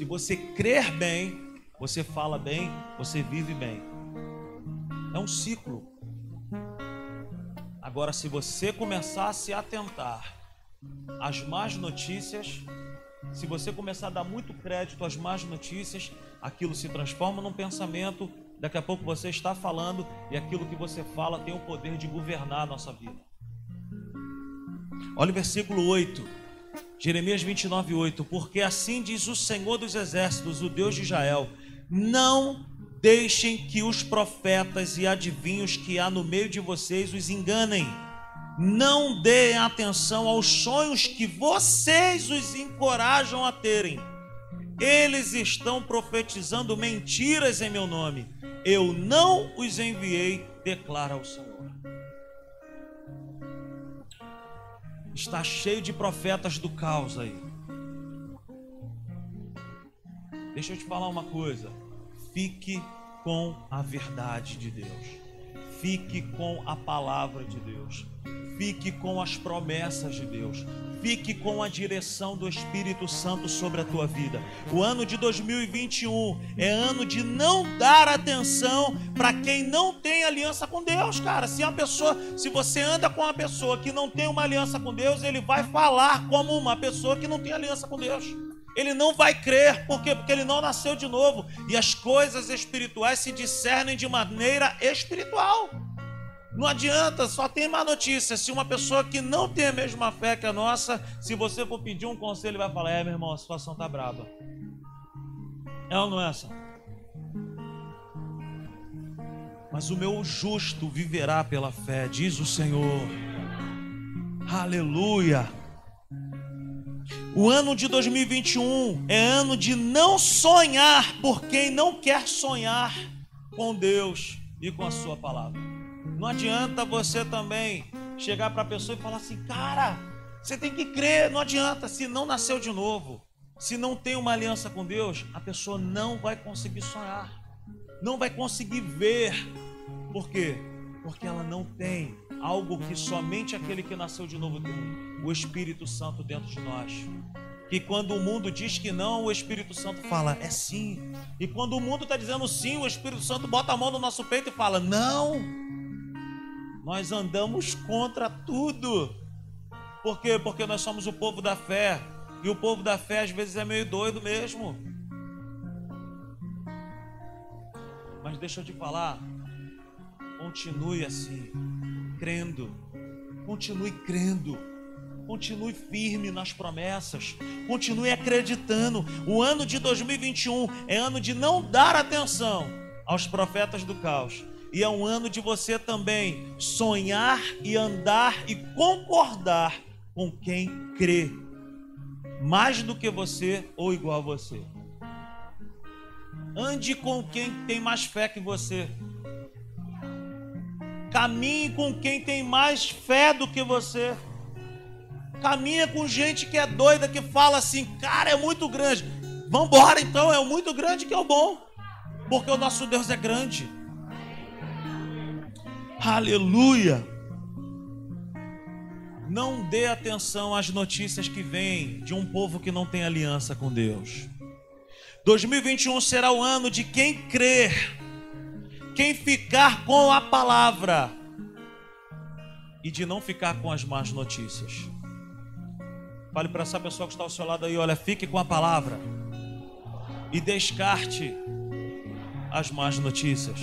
Se você crer bem, você fala bem, você vive bem. É um ciclo. Agora, se você começar a se atentar às más notícias, se você começar a dar muito crédito às más notícias, aquilo se transforma num pensamento. Daqui a pouco você está falando e aquilo que você fala tem o poder de governar a nossa vida. Olha o versículo 8. Jeremias 29, 8: Porque assim diz o Senhor dos Exércitos, o Deus de Israel: Não deixem que os profetas e adivinhos que há no meio de vocês os enganem. Não deem atenção aos sonhos que vocês os encorajam a terem. Eles estão profetizando mentiras em meu nome. Eu não os enviei, declara o Senhor. Está cheio de profetas do caos aí. Deixa eu te falar uma coisa. Fique com a verdade de Deus. Fique com a palavra de Deus. Fique com as promessas de Deus. Fique com a direção do Espírito Santo sobre a tua vida. O ano de 2021 é ano de não dar atenção para quem não tem aliança com Deus, cara. Se a pessoa, se você anda com uma pessoa que não tem uma aliança com Deus, ele vai falar como uma pessoa que não tem aliança com Deus. Ele não vai crer, por quê? Porque ele não nasceu de novo. E as coisas espirituais se discernem de maneira espiritual. Não adianta, só tem má notícia. Se uma pessoa que não tem a mesma fé que a nossa, se você for pedir um conselho, vai falar: É, meu irmão, a situação tá braba. É ou não é essa? Mas o meu justo viverá pela fé, diz o Senhor. Aleluia. O ano de 2021 é ano de não sonhar por quem não quer sonhar com Deus e com a Sua palavra. Não adianta você também chegar para a pessoa e falar assim, cara, você tem que crer. Não adianta, se não nasceu de novo, se não tem uma aliança com Deus, a pessoa não vai conseguir sonhar, não vai conseguir ver. Por quê? Porque ela não tem algo que somente aquele que nasceu de novo tem, o Espírito Santo dentro de nós. Que quando o mundo diz que não, o Espírito Santo fala, é sim. E quando o mundo está dizendo sim, o Espírito Santo bota a mão no nosso peito e fala, não. Nós andamos contra tudo. Por quê? Porque nós somos o povo da fé. E o povo da fé às vezes é meio doido mesmo. Mas deixa eu te falar, continue assim, crendo, continue crendo, continue firme nas promessas, continue acreditando. O ano de 2021 é ano de não dar atenção aos profetas do caos, e é um ano de você também sonhar e andar e concordar com quem crê, mais do que você ou igual a você. Ande com quem tem mais fé que você. Caminhe com quem tem mais fé do que você. Caminha com gente que é doida, que fala assim, cara, é muito grande. Vambora então, é o muito grande que é o bom. Porque o nosso Deus é grande. Aleluia. Não dê atenção às notícias que vêm de um povo que não tem aliança com Deus. 2021 será o ano de quem crer, quem ficar com a palavra e de não ficar com as más notícias. Fale para essa pessoa que está ao seu lado aí, olha, fique com a palavra e descarte as más notícias.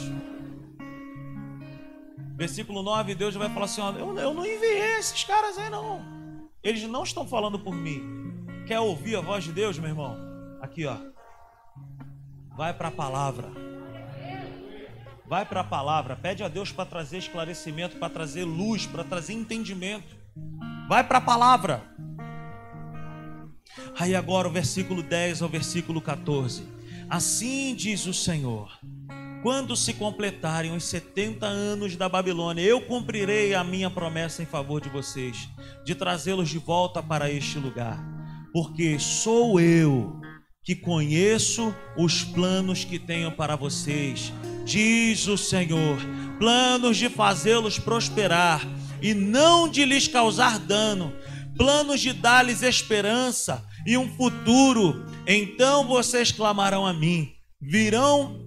Versículo 9, Deus vai falar assim: eu, eu não enviei esses caras aí, não. Eles não estão falando por mim. Quer ouvir a voz de Deus, meu irmão? Aqui, ó. Vai para a palavra. Vai para a palavra. Pede a Deus para trazer esclarecimento, para trazer luz, para trazer entendimento. Vai para a palavra. Aí agora o versículo 10 ao versículo 14. Assim diz o Senhor quando se completarem os 70 anos da Babilônia, eu cumprirei a minha promessa em favor de vocês, de trazê-los de volta para este lugar, porque sou eu que conheço os planos que tenho para vocês, diz o Senhor, planos de fazê-los prosperar e não de lhes causar dano, planos de dar-lhes esperança e um futuro. Então vocês clamarão a mim, virão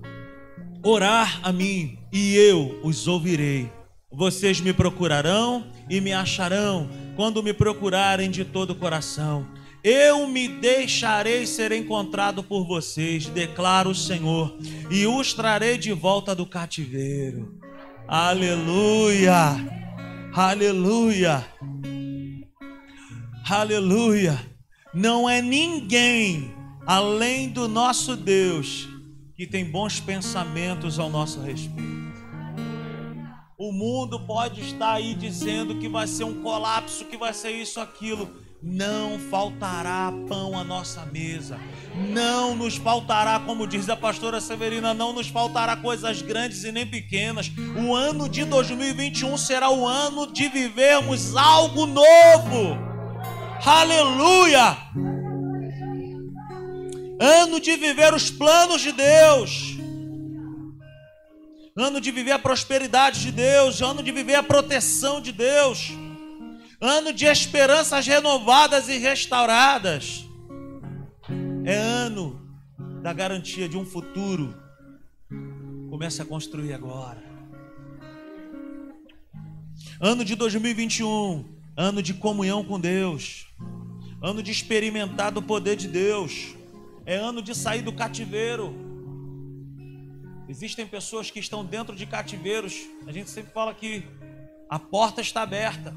orar a mim e eu os ouvirei. Vocês me procurarão e me acharão quando me procurarem de todo o coração. Eu me deixarei ser encontrado por vocês, declara o Senhor, e os trarei de volta do cativeiro. Aleluia! Aleluia! Aleluia! Não é ninguém além do nosso Deus que tem bons pensamentos ao nosso respeito. O mundo pode estar aí dizendo que vai ser um colapso, que vai ser isso, aquilo. Não faltará pão à nossa mesa. Não nos faltará, como diz a pastora Severina, não nos faltará coisas grandes e nem pequenas. O ano de 2021 será o ano de vivermos algo novo. Aleluia! Ano de viver os planos de Deus, ano de viver a prosperidade de Deus, ano de viver a proteção de Deus, ano de esperanças renovadas e restauradas. É ano da garantia de um futuro. Comece a construir agora. Ano de 2021, ano de comunhão com Deus, ano de experimentar do poder de Deus é ano de sair do cativeiro. Existem pessoas que estão dentro de cativeiros. A gente sempre fala que a porta está aberta,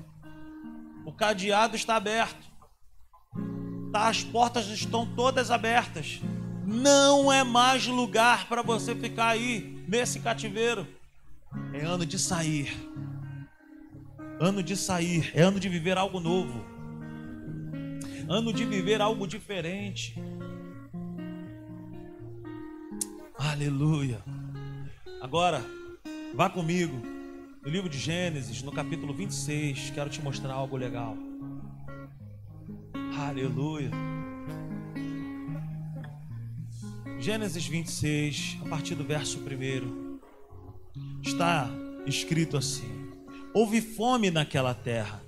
o cadeado está aberto, tá, as portas estão todas abertas. Não é mais lugar para você ficar aí nesse cativeiro. É ano de sair. Ano de sair, é ano de viver algo novo. Ano de viver algo diferente. Aleluia. Agora, vá comigo no livro de Gênesis, no capítulo 26. Quero te mostrar algo legal. Aleluia. Gênesis 26, a partir do verso 1, está escrito assim: Houve fome naquela terra,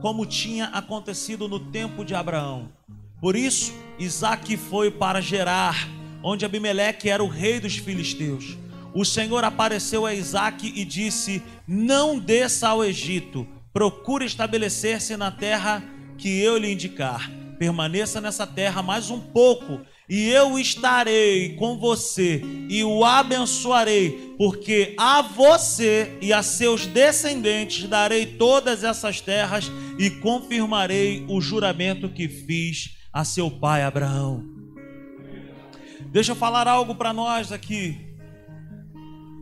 como tinha acontecido no tempo de Abraão. Por isso, Isaac foi para Gerar onde Abimeleque era o rei dos filisteus. O Senhor apareceu a Isaac e disse: Não desça ao Egito, procure estabelecer-se na terra que eu lhe indicar. Permaneça nessa terra mais um pouco, e eu estarei com você e o abençoarei, porque a você e a seus descendentes darei todas essas terras e confirmarei o juramento que fiz a seu pai Abraão. Deixa eu falar algo para nós aqui.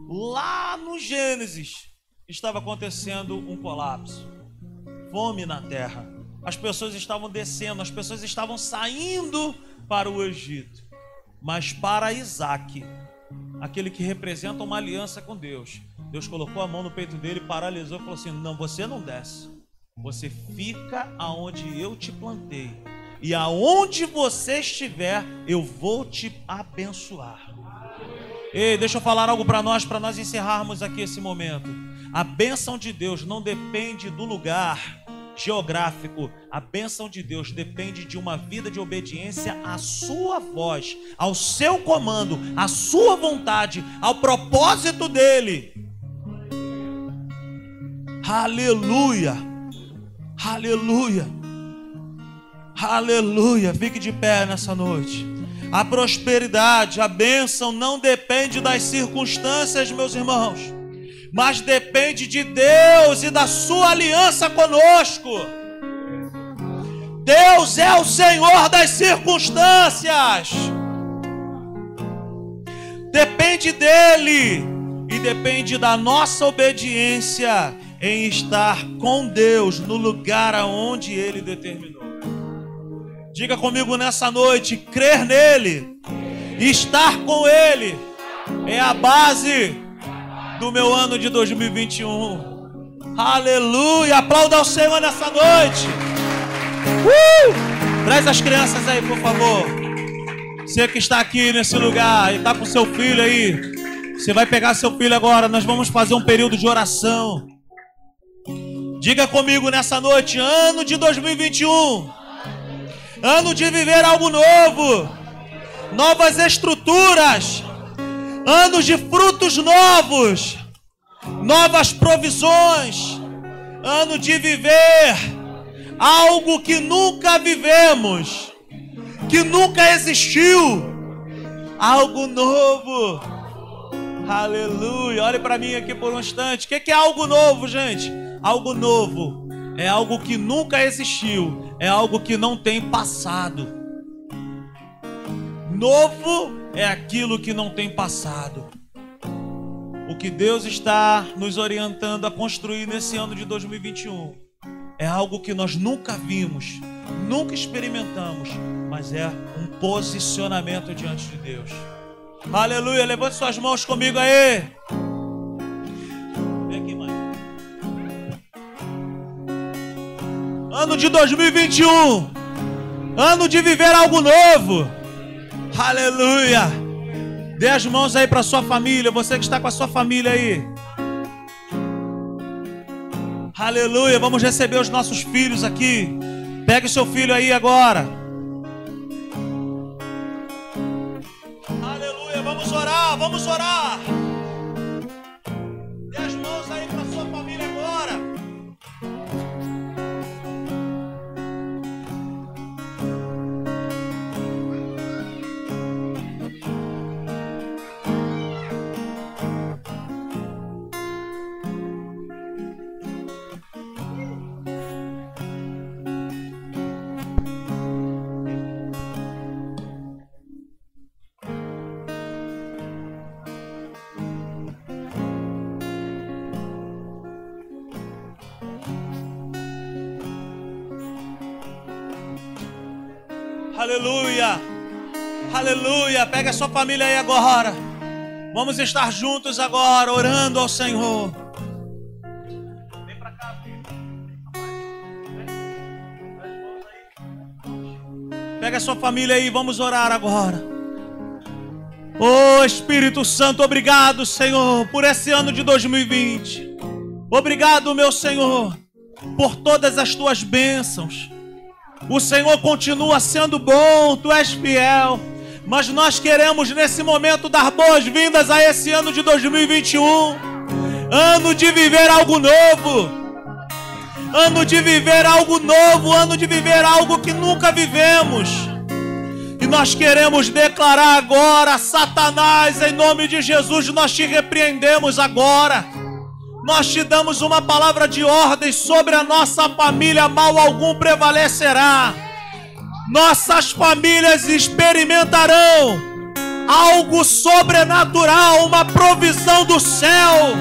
Lá no Gênesis estava acontecendo um colapso, fome na terra. As pessoas estavam descendo, as pessoas estavam saindo para o Egito. Mas para Isaac, aquele que representa uma aliança com Deus, Deus colocou a mão no peito dele, paralisou e falou assim: Não, você não desce. Você fica aonde eu te plantei. E aonde você estiver, eu vou te abençoar. Ei, deixa eu falar algo para nós, para nós encerrarmos aqui esse momento. A bênção de Deus não depende do lugar geográfico. A bênção de Deus depende de uma vida de obediência à sua voz, ao seu comando, à sua vontade, ao propósito dele. Aleluia! Aleluia! Aleluia! Fique de pé nessa noite. A prosperidade, a bênção não depende das circunstâncias, meus irmãos, mas depende de Deus e da sua aliança conosco. Deus é o Senhor das circunstâncias. Depende dele e depende da nossa obediência em estar com Deus no lugar aonde ele determinou. Diga comigo nessa noite: crer nele, estar com ele, é a base do meu ano de 2021. Aleluia! Aplauda ao Senhor nessa noite. Uh! Traz as crianças aí, por favor. Você que está aqui nesse lugar e está com seu filho aí, você vai pegar seu filho agora. Nós vamos fazer um período de oração. Diga comigo nessa noite, ano de 2021 ano de viver algo novo, novas estruturas, anos de frutos novos, novas provisões, ano de viver algo que nunca vivemos, que nunca existiu, algo novo. Aleluia. Olhe para mim aqui por um instante. O que é algo novo, gente? Algo novo é algo que nunca existiu é algo que não tem passado. Novo é aquilo que não tem passado. O que Deus está nos orientando a construir nesse ano de 2021 é algo que nós nunca vimos, nunca experimentamos, mas é um posicionamento diante de Deus. Aleluia, levante suas mãos comigo aí. Ano de 2021. Ano de viver algo novo. Aleluia. Dê as mãos aí para sua família, você que está com a sua família aí. Aleluia. Vamos receber os nossos filhos aqui. Pegue seu filho aí agora. Aleluia. Vamos orar, vamos orar. Aleluia. Pega a sua família aí agora. Vamos estar juntos agora, orando ao Senhor. Vem pra cá, Pega a sua família aí, vamos orar agora. Oh Espírito Santo, obrigado, Senhor, por esse ano de 2020. Obrigado, meu Senhor, por todas as tuas bênçãos. O Senhor continua sendo bom, tu és fiel. Mas nós queremos nesse momento dar boas-vindas a esse ano de 2021 ano de viver algo novo, ano de viver algo novo, ano de viver algo que nunca vivemos. E nós queremos declarar agora, Satanás, em nome de Jesus, nós te repreendemos agora. Nós te damos uma palavra de ordem sobre a nossa família, mal algum prevalecerá. Nossas famílias experimentarão algo sobrenatural, uma provisão do céu.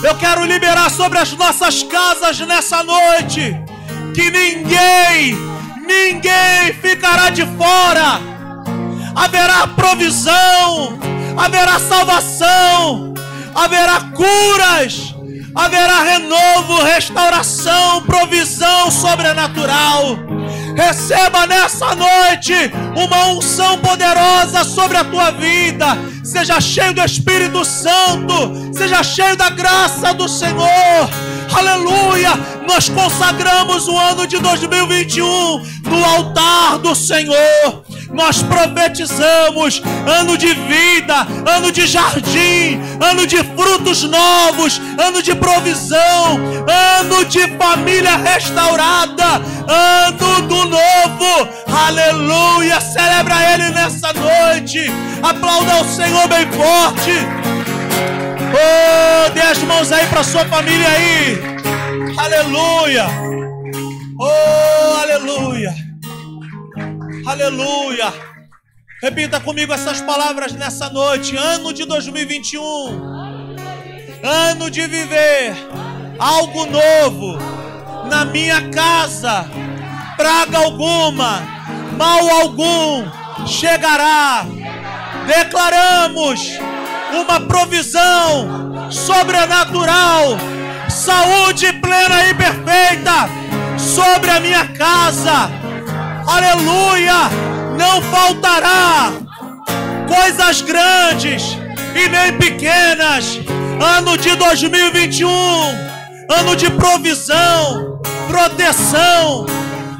Eu quero liberar sobre as nossas casas nessa noite que ninguém, ninguém ficará de fora. Haverá provisão, haverá salvação, haverá curas, haverá renovo, restauração, provisão sobrenatural. Receba nessa noite uma unção poderosa sobre a tua vida. Seja cheio do Espírito Santo, seja cheio da graça do Senhor. Aleluia! Nós consagramos o ano de 2021 no altar do Senhor nós profetizamos ano de vida, ano de jardim, ano de frutos novos, ano de provisão, ano de família restaurada, ano do novo. Aleluia! Celebra Ele nessa noite. Aplauda o Senhor bem forte. Oh, dê as mãos aí para sua família aí. Aleluia. Oh, aleluia. Aleluia. Repita comigo essas palavras nessa noite. Ano de 2021. Ano de viver algo novo na minha casa. Praga alguma, mal algum chegará. Declaramos uma provisão sobrenatural, saúde plena e perfeita sobre a minha casa aleluia, não faltará coisas grandes e nem pequenas. Ano de 2021, ano de provisão, proteção,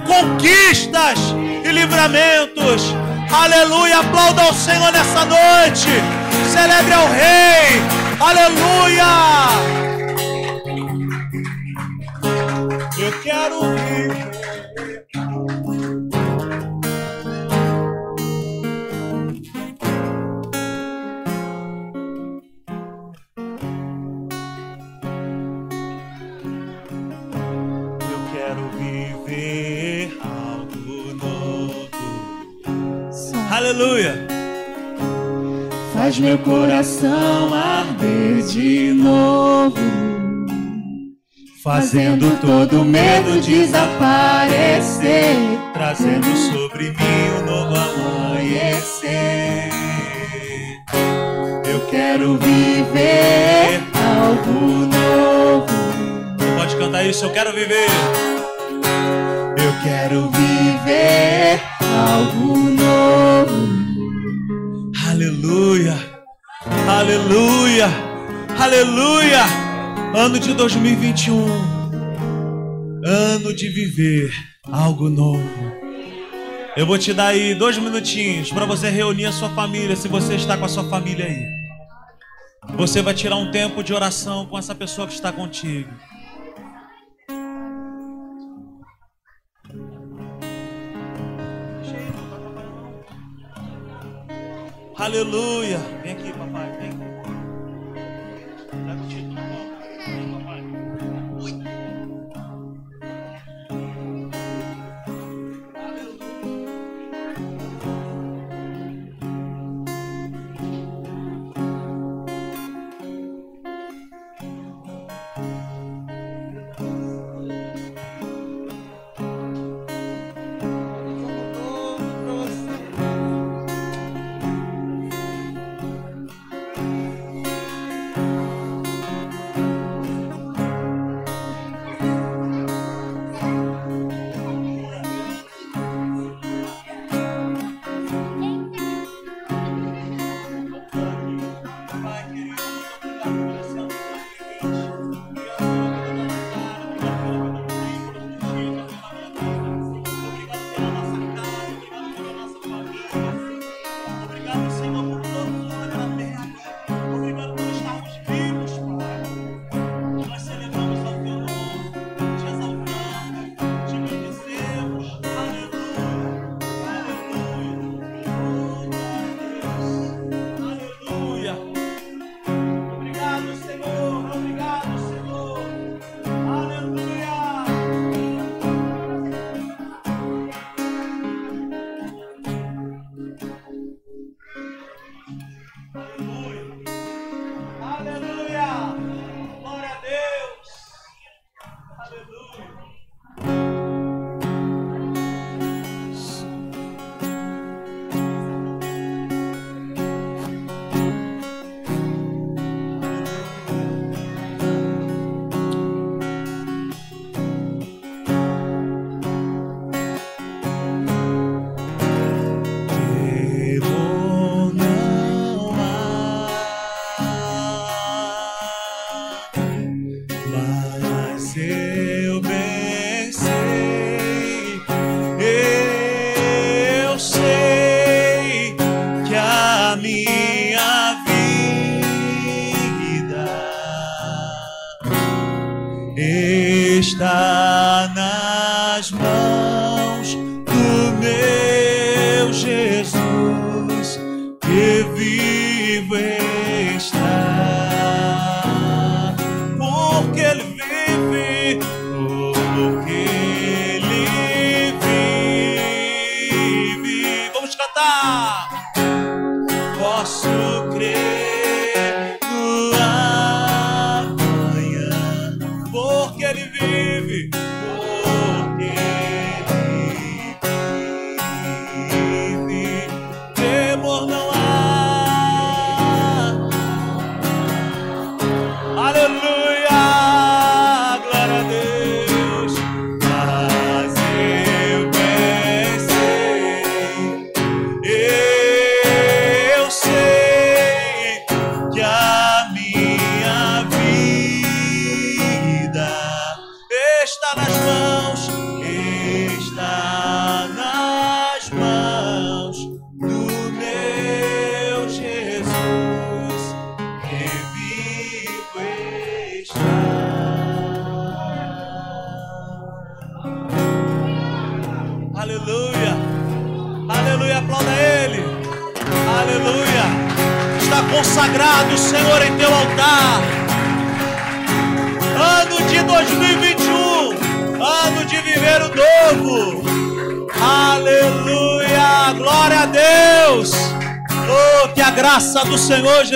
conquistas e livramentos. Aleluia, aplauda ao Senhor nessa noite. Celebre ao Rei. Aleluia. Eu quero Aleluia. Faz meu coração arder de novo, fazendo todo medo desaparecer, trazendo sobre mim um novo amanhecer. Eu quero viver algo novo. Você pode cantar isso? Eu quero viver. Eu quero viver algo novo. Aleluia, aleluia, aleluia. Ano de 2021, ano de viver algo novo. Eu vou te dar aí dois minutinhos para você reunir a sua família, se você está com a sua família aí. Você vai tirar um tempo de oração com essa pessoa que está contigo. Aleluia. Vem aqui, papai.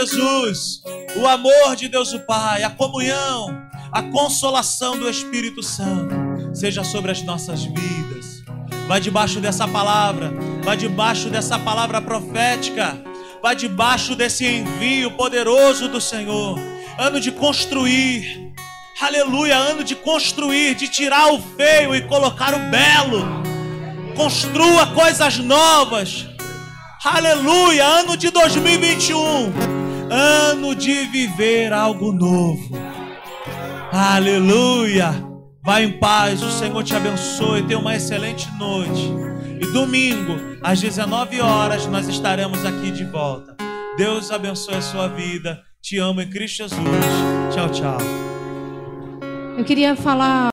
Jesus, o amor de Deus o Pai, a comunhão, a consolação do Espírito Santo seja sobre as nossas vidas. Vai debaixo dessa palavra, vai debaixo dessa palavra profética, vai debaixo desse envio poderoso do Senhor. Ano de construir, aleluia, ano de construir, de tirar o feio e colocar o belo. Construa coisas novas. Aleluia, ano de 2021, ano de viver algo novo. Aleluia. Vai em paz, o Senhor te abençoe. Tenha uma excelente noite. E domingo, às 19 horas, nós estaremos aqui de volta. Deus abençoe a sua vida. Te amo em Cristo Jesus. Tchau, tchau. Eu queria falar